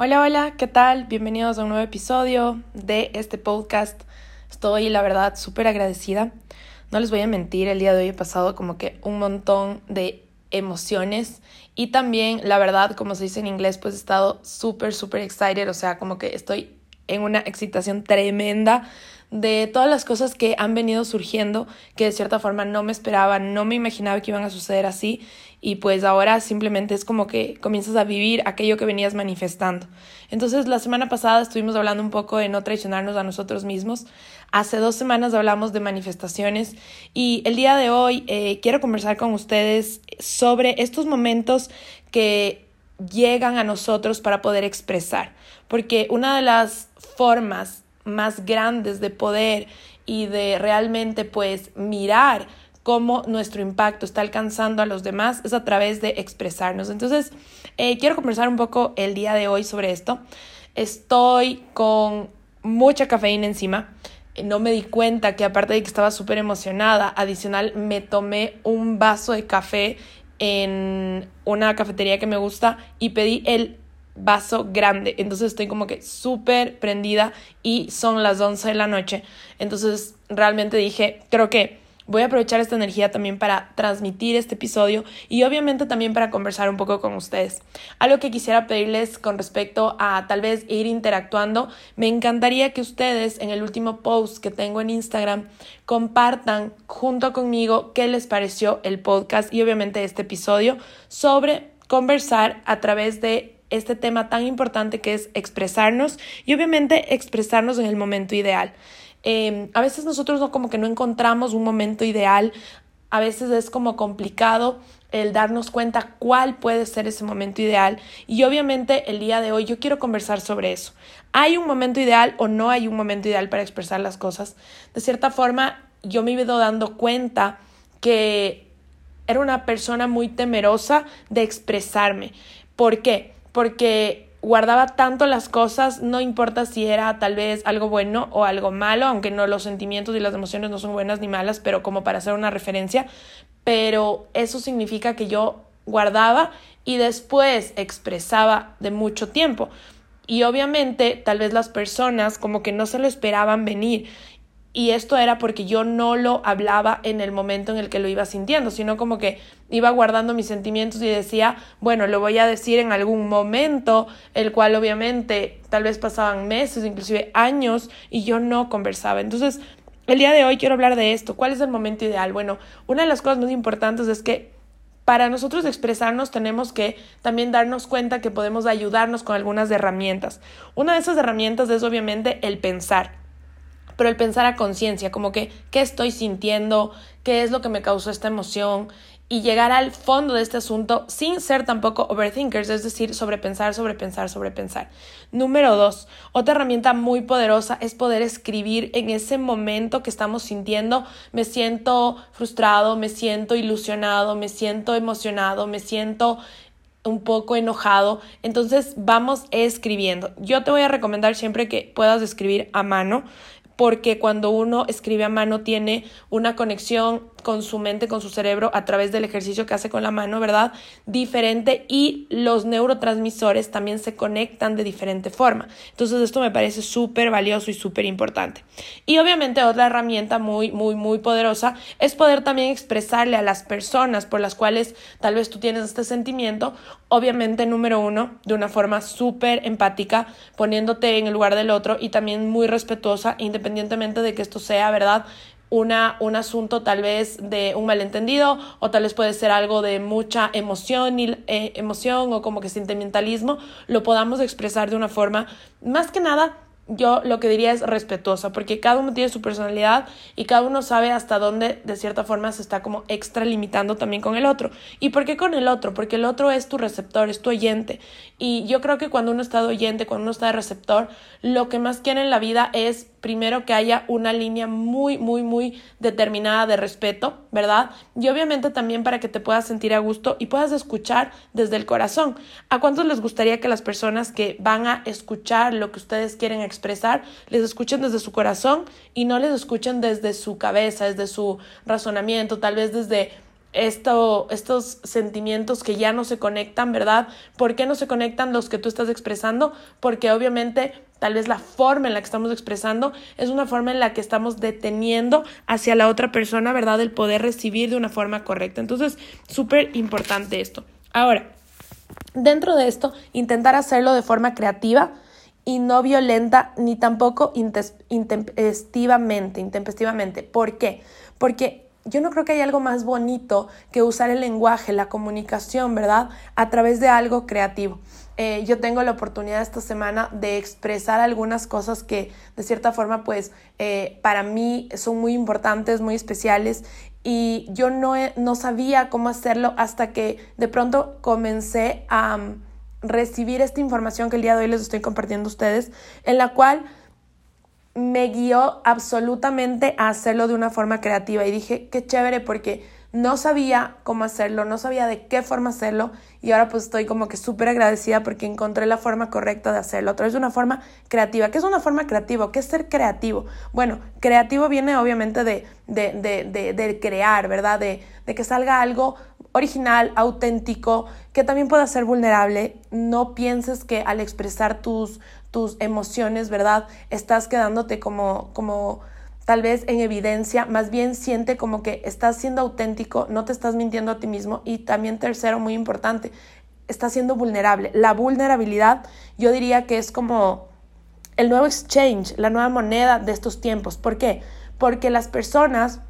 Hola, hola, ¿qué tal? Bienvenidos a un nuevo episodio de este podcast. Estoy, la verdad, súper agradecida. No les voy a mentir, el día de hoy he pasado como que un montón de emociones y también, la verdad, como se dice en inglés, pues he estado súper, súper excited, o sea, como que estoy en una excitación tremenda de todas las cosas que han venido surgiendo, que de cierta forma no me esperaba, no me imaginaba que iban a suceder así y pues ahora simplemente es como que comienzas a vivir aquello que venías manifestando. Entonces la semana pasada estuvimos hablando un poco de no traicionarnos a nosotros mismos. Hace dos semanas hablamos de manifestaciones y el día de hoy eh, quiero conversar con ustedes sobre estos momentos que llegan a nosotros para poder expresar, porque una de las formas más grandes de poder y de realmente pues mirar cómo nuestro impacto está alcanzando a los demás es a través de expresarnos. Entonces, eh, quiero conversar un poco el día de hoy sobre esto. Estoy con mucha cafeína encima. No me di cuenta que aparte de que estaba súper emocionada, adicional me tomé un vaso de café en una cafetería que me gusta y pedí el vaso grande. Entonces estoy como que súper prendida y son las 11 de la noche. Entonces realmente dije, creo que voy a aprovechar esta energía también para transmitir este episodio y obviamente también para conversar un poco con ustedes. Algo que quisiera pedirles con respecto a tal vez ir interactuando, me encantaría que ustedes en el último post que tengo en Instagram compartan junto conmigo qué les pareció el podcast y obviamente este episodio sobre conversar a través de este tema tan importante que es expresarnos y obviamente expresarnos en el momento ideal. Em, a veces nosotros no como que no encontramos un momento ideal, a veces es como complicado el darnos cuenta cuál puede ser ese momento ideal y obviamente el día de hoy yo quiero conversar sobre eso. ¿Hay un momento ideal o no hay un momento ideal para expresar las cosas? De cierta forma yo me he ido dando cuenta que era una persona muy temerosa de expresarme. ¿Por qué? Porque guardaba tanto las cosas, no importa si era tal vez algo bueno o algo malo, aunque no los sentimientos y las emociones no son buenas ni malas, pero como para hacer una referencia, pero eso significa que yo guardaba y después expresaba de mucho tiempo. Y obviamente tal vez las personas como que no se lo esperaban venir y esto era porque yo no lo hablaba en el momento en el que lo iba sintiendo, sino como que iba guardando mis sentimientos y decía, bueno, lo voy a decir en algún momento, el cual obviamente tal vez pasaban meses, inclusive años, y yo no conversaba. Entonces, el día de hoy quiero hablar de esto. ¿Cuál es el momento ideal? Bueno, una de las cosas más importantes es que para nosotros expresarnos tenemos que también darnos cuenta que podemos ayudarnos con algunas herramientas. Una de esas herramientas es obviamente el pensar pero el pensar a conciencia, como que qué estoy sintiendo, qué es lo que me causó esta emoción y llegar al fondo de este asunto sin ser tampoco overthinkers, es decir, sobrepensar, sobrepensar, sobrepensar. Número dos, otra herramienta muy poderosa es poder escribir en ese momento que estamos sintiendo, me siento frustrado, me siento ilusionado, me siento emocionado, me siento un poco enojado, entonces vamos escribiendo. Yo te voy a recomendar siempre que puedas escribir a mano porque cuando uno escribe a mano tiene una conexión con su mente, con su cerebro, a través del ejercicio que hace con la mano, ¿verdad? Diferente y los neurotransmisores también se conectan de diferente forma. Entonces esto me parece súper valioso y súper importante. Y obviamente otra herramienta muy, muy, muy poderosa es poder también expresarle a las personas por las cuales tal vez tú tienes este sentimiento, obviamente número uno, de una forma súper empática, poniéndote en el lugar del otro y también muy respetuosa, independientemente de que esto sea, ¿verdad? Una, un asunto tal vez de un malentendido o tal vez puede ser algo de mucha emoción, y, eh, emoción o como que sentimentalismo, lo podamos expresar de una forma más que nada yo lo que diría es respetuosa, porque cada uno tiene su personalidad y cada uno sabe hasta dónde de cierta forma se está como extralimitando también con el otro. ¿Y por qué con el otro? Porque el otro es tu receptor, es tu oyente. Y yo creo que cuando uno está de oyente, cuando uno está de receptor, lo que más quiere en la vida es primero que haya una línea muy, muy, muy determinada de respeto, ¿verdad? Y obviamente también para que te puedas sentir a gusto y puedas escuchar desde el corazón. ¿A cuántos les gustaría que las personas que van a escuchar lo que ustedes quieren les escuchen desde su corazón y no les escuchen desde su cabeza, desde su razonamiento, tal vez desde esto, estos sentimientos que ya no se conectan, ¿verdad? ¿Por qué no se conectan los que tú estás expresando? Porque obviamente tal vez la forma en la que estamos expresando es una forma en la que estamos deteniendo hacia la otra persona, ¿verdad? El poder recibir de una forma correcta. Entonces, súper importante esto. Ahora, dentro de esto, intentar hacerlo de forma creativa y no violenta ni tampoco intempestivamente, intempestivamente. ¿Por qué? Porque yo no creo que haya algo más bonito que usar el lenguaje, la comunicación, ¿verdad? A través de algo creativo. Eh, yo tengo la oportunidad esta semana de expresar algunas cosas que de cierta forma pues eh, para mí son muy importantes, muy especiales y yo no, no sabía cómo hacerlo hasta que de pronto comencé a recibir esta información que el día de hoy les estoy compartiendo a ustedes, en la cual me guió absolutamente a hacerlo de una forma creativa y dije, qué chévere porque no sabía cómo hacerlo, no sabía de qué forma hacerlo y ahora pues estoy como que súper agradecida porque encontré la forma correcta de hacerlo a través de una forma creativa. ¿Qué es una forma creativa? ¿Qué es ser creativo? Bueno, creativo viene obviamente de, de, de, de crear, ¿verdad? De, de que salga algo original, auténtico, que también pueda ser vulnerable. No pienses que al expresar tus, tus emociones, ¿verdad? Estás quedándote como, como tal vez en evidencia, más bien siente como que estás siendo auténtico, no te estás mintiendo a ti mismo y también tercero, muy importante, estás siendo vulnerable. La vulnerabilidad yo diría que es como el nuevo exchange, la nueva moneda de estos tiempos. ¿Por qué? Porque las personas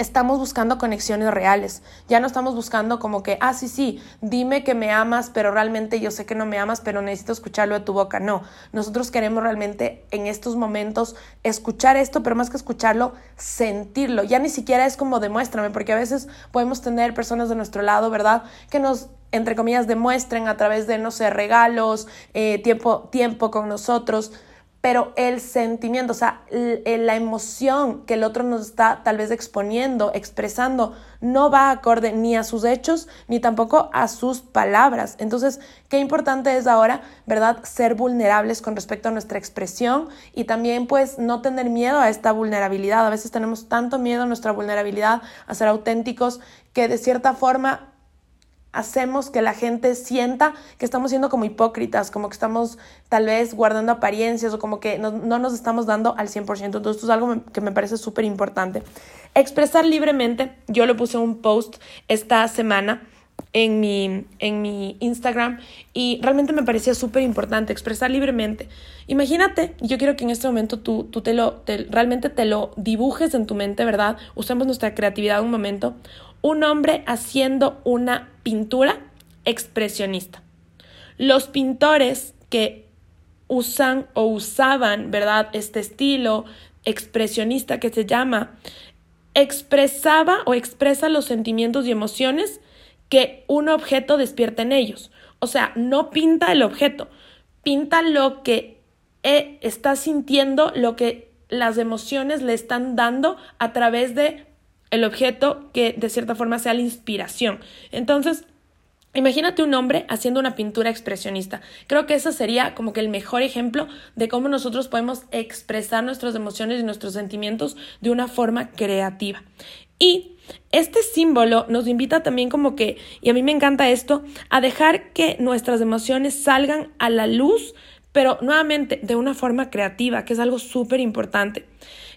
estamos buscando conexiones reales. Ya no estamos buscando como que, ah, sí, sí, dime que me amas, pero realmente yo sé que no me amas, pero necesito escucharlo de tu boca. No, nosotros queremos realmente en estos momentos escuchar esto, pero más que escucharlo, sentirlo. Ya ni siquiera es como demuéstrame, porque a veces podemos tener personas de nuestro lado, ¿verdad? Que nos entre comillas, demuestren a través de, no sé, regalos, eh, tiempo, tiempo con nosotros, pero el sentimiento, o sea, la emoción que el otro nos está tal vez exponiendo, expresando, no va acorde ni a sus hechos ni tampoco a sus palabras. Entonces, qué importante es ahora, ¿verdad?, ser vulnerables con respecto a nuestra expresión y también pues no tener miedo a esta vulnerabilidad. A veces tenemos tanto miedo a nuestra vulnerabilidad, a ser auténticos, que de cierta forma hacemos que la gente sienta que estamos siendo como hipócritas, como que estamos tal vez guardando apariencias o como que no, nos estamos dando al 100%. Entonces, esto es algo que me parece súper importante. Expresar libremente, yo lo puse un post esta semana en mi, en mi Instagram y realmente me parecía súper importante expresar libremente. Imagínate, yo quiero que en este momento tú, tú te lo, realmente te lo dibujes en tu mente, ¿verdad? Usemos nuestra creatividad un momento un hombre haciendo una pintura expresionista. Los pintores que usan o usaban, ¿verdad? Este estilo expresionista que se llama, expresaba o expresa los sentimientos y emociones que un objeto despierta en ellos. O sea, no pinta el objeto, pinta lo que eh, está sintiendo, lo que las emociones le están dando a través de el objeto que de cierta forma sea la inspiración. Entonces, Imagínate un hombre haciendo una pintura expresionista. Creo que ese sería como que el mejor ejemplo de cómo nosotros podemos expresar nuestras emociones y nuestros sentimientos de una forma creativa. Y este símbolo nos invita también como que, y a mí me encanta esto, a dejar que nuestras emociones salgan a la luz, pero nuevamente de una forma creativa, que es algo súper importante.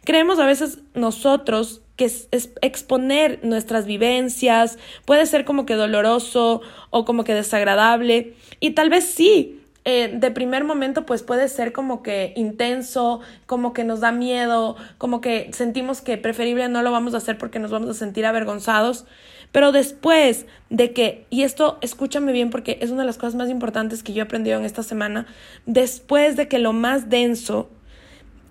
Creemos a veces nosotros que es, exponer nuestras vivencias puede ser como que doloroso o como que desagradable. Y tal vez sí, eh, de primer momento pues puede ser como que intenso, como que nos da miedo, como que sentimos que preferible no lo vamos a hacer porque nos vamos a sentir avergonzados, pero después de que, y esto escúchame bien porque es una de las cosas más importantes que yo he aprendido en esta semana, después de que lo más denso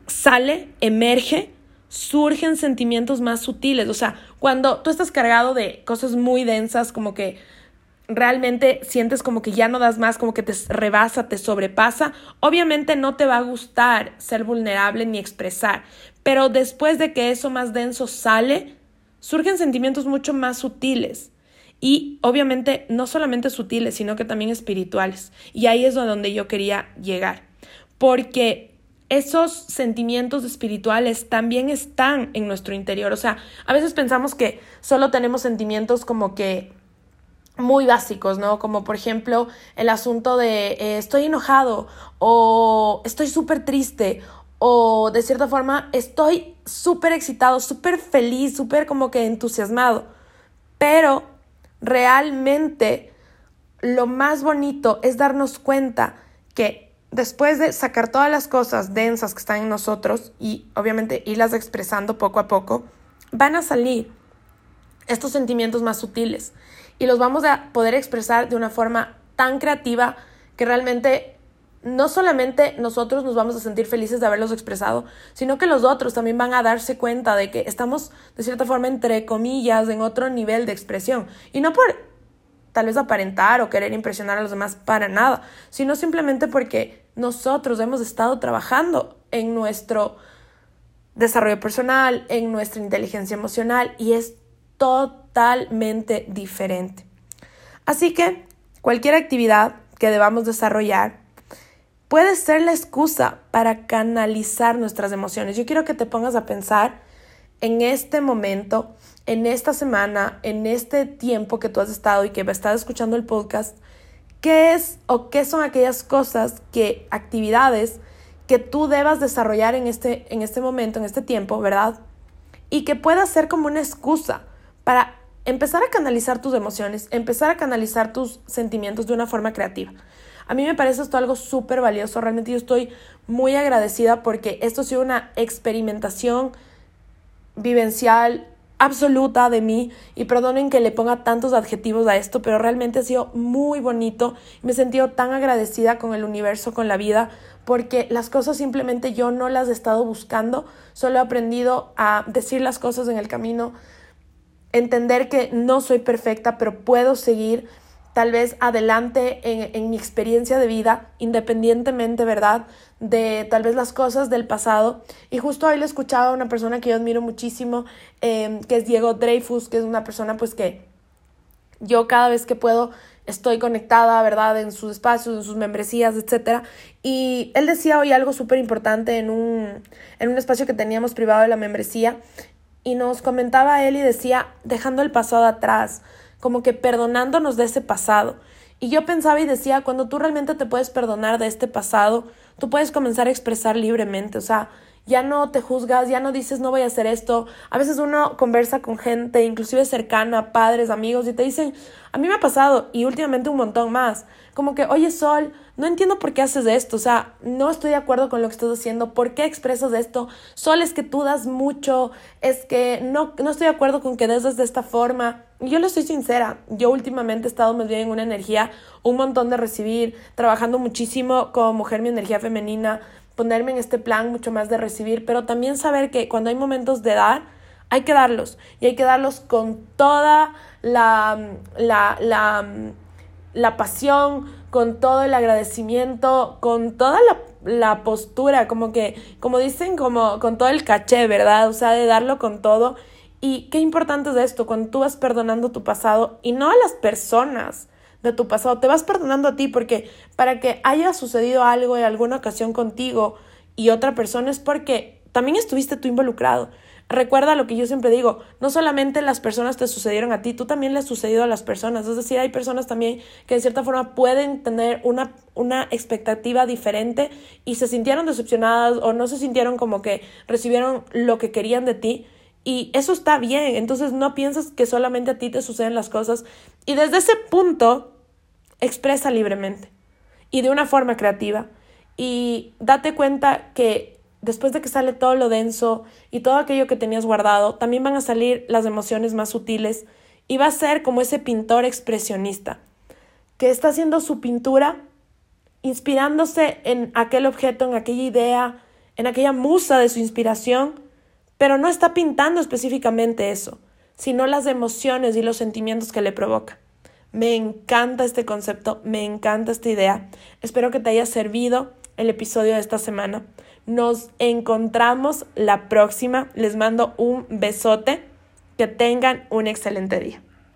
sale, emerge, surgen sentimientos más sutiles. O sea, cuando tú estás cargado de cosas muy densas, como que realmente sientes como que ya no das más, como que te rebasa, te sobrepasa, obviamente no te va a gustar ser vulnerable ni expresar. Pero después de que eso más denso sale, surgen sentimientos mucho más sutiles. Y obviamente no solamente sutiles, sino que también espirituales. Y ahí es donde yo quería llegar. Porque esos sentimientos espirituales también están en nuestro interior. O sea, a veces pensamos que solo tenemos sentimientos como que muy básicos, ¿no? Como por ejemplo el asunto de eh, estoy enojado o estoy súper triste o de cierta forma estoy súper excitado, súper feliz, súper como que entusiasmado. Pero realmente lo más bonito es darnos cuenta que después de sacar todas las cosas densas que están en nosotros y obviamente irlas expresando poco a poco, van a salir estos sentimientos más sutiles y los vamos a poder expresar de una forma tan creativa que realmente no solamente nosotros nos vamos a sentir felices de haberlos expresado, sino que los otros también van a darse cuenta de que estamos, de cierta forma, entre comillas, en otro nivel de expresión. Y no por tal vez aparentar o querer impresionar a los demás para nada, sino simplemente porque nosotros hemos estado trabajando en nuestro desarrollo personal, en nuestra inteligencia emocional y es totalmente diferente. Así que cualquier actividad que debamos desarrollar puede ser la excusa para canalizar nuestras emociones. Yo quiero que te pongas a pensar en este momento, en esta semana, en este tiempo que tú has estado y que estado escuchando el podcast, qué es o qué son aquellas cosas, que actividades que tú debas desarrollar en este, en este momento, en este tiempo, ¿verdad? Y que pueda ser como una excusa para empezar a canalizar tus emociones, empezar a canalizar tus sentimientos de una forma creativa. A mí me parece esto algo súper valioso, realmente yo estoy muy agradecida porque esto ha sido una experimentación vivencial absoluta de mí y perdonen que le ponga tantos adjetivos a esto, pero realmente ha sido muy bonito. Me he sentido tan agradecida con el universo, con la vida, porque las cosas simplemente yo no las he estado buscando, solo he aprendido a decir las cosas en el camino, entender que no soy perfecta, pero puedo seguir tal vez adelante en, mi experiencia de vida, independientemente, ¿verdad? De tal vez las cosas del pasado. Y justo hoy le escuchaba a una persona que yo admiro muchísimo, em, que es Diego Dreyfus, que es una persona pues que yo cada vez que puedo estoy conectada, ¿verdad? En sus espacios, en sus membresías, etc. Y él decía hoy algo súper importante en un, en un espacio que teníamos privado de la membresía y nos comentaba él y decía, dejando el pasado atrás, como que perdonándonos de ese pasado. Y yo pensaba y decía, cuando tú realmente te puedes perdonar de este pasado, tú puedes comenzar a expresar libremente, o sea, ya no te juzgas, ya no dices no voy a hacer esto. A veces uno conversa con gente, inclusive cercana, padres, amigos, y te dicen, a mí me ha pasado y últimamente un montón más. Como que, oye Sol, no entiendo por qué haces esto, o sea, no estoy de acuerdo con lo que estás haciendo, ¿por qué expresas esto? Sol, es que tú das mucho, es que no, no estoy de acuerdo con que des de esta forma. Yo le soy sincera, yo últimamente he estado más bien en una energía, un montón de recibir, trabajando muchísimo como mujer, mi energía femenina, ponerme en este plan mucho más de recibir, pero también saber que cuando hay momentos de dar, hay que darlos y hay que darlos con toda la, la, la, la pasión, con todo el agradecimiento, con toda la, la, postura, como que, como dicen, como con todo el caché, ¿verdad? O sea, de darlo con todo. Y qué importante es esto, cuando tú vas perdonando tu pasado y no a las personas, de tu pasado, te vas perdonando a ti porque para que haya sucedido algo en alguna ocasión contigo y otra persona es porque también estuviste tú involucrado. Recuerda lo que yo siempre digo, no solamente las personas te sucedieron a ti, tú también le has sucedido a las personas. Es decir, hay personas también que de cierta forma pueden tener una, una expectativa diferente y se sintieron decepcionadas o no se sintieron como que recibieron lo que querían de ti. Y eso está bien, entonces no piensas que solamente a ti te suceden las cosas. Y desde ese punto, expresa libremente y de una forma creativa. Y date cuenta que después de que sale todo lo denso y todo aquello que tenías guardado, también van a salir las emociones más sutiles y va a ser como ese pintor expresionista que está haciendo su pintura inspirándose en aquel objeto, en aquella idea, en aquella musa de su inspiración, pero no está pintando específicamente eso, sino las emociones y los sentimientos que le provoca. Me encanta este concepto, me encanta esta idea. Espero que te haya servido el episodio de esta semana. Nos encontramos la próxima. Les mando un besote. Que tengan un excelente día.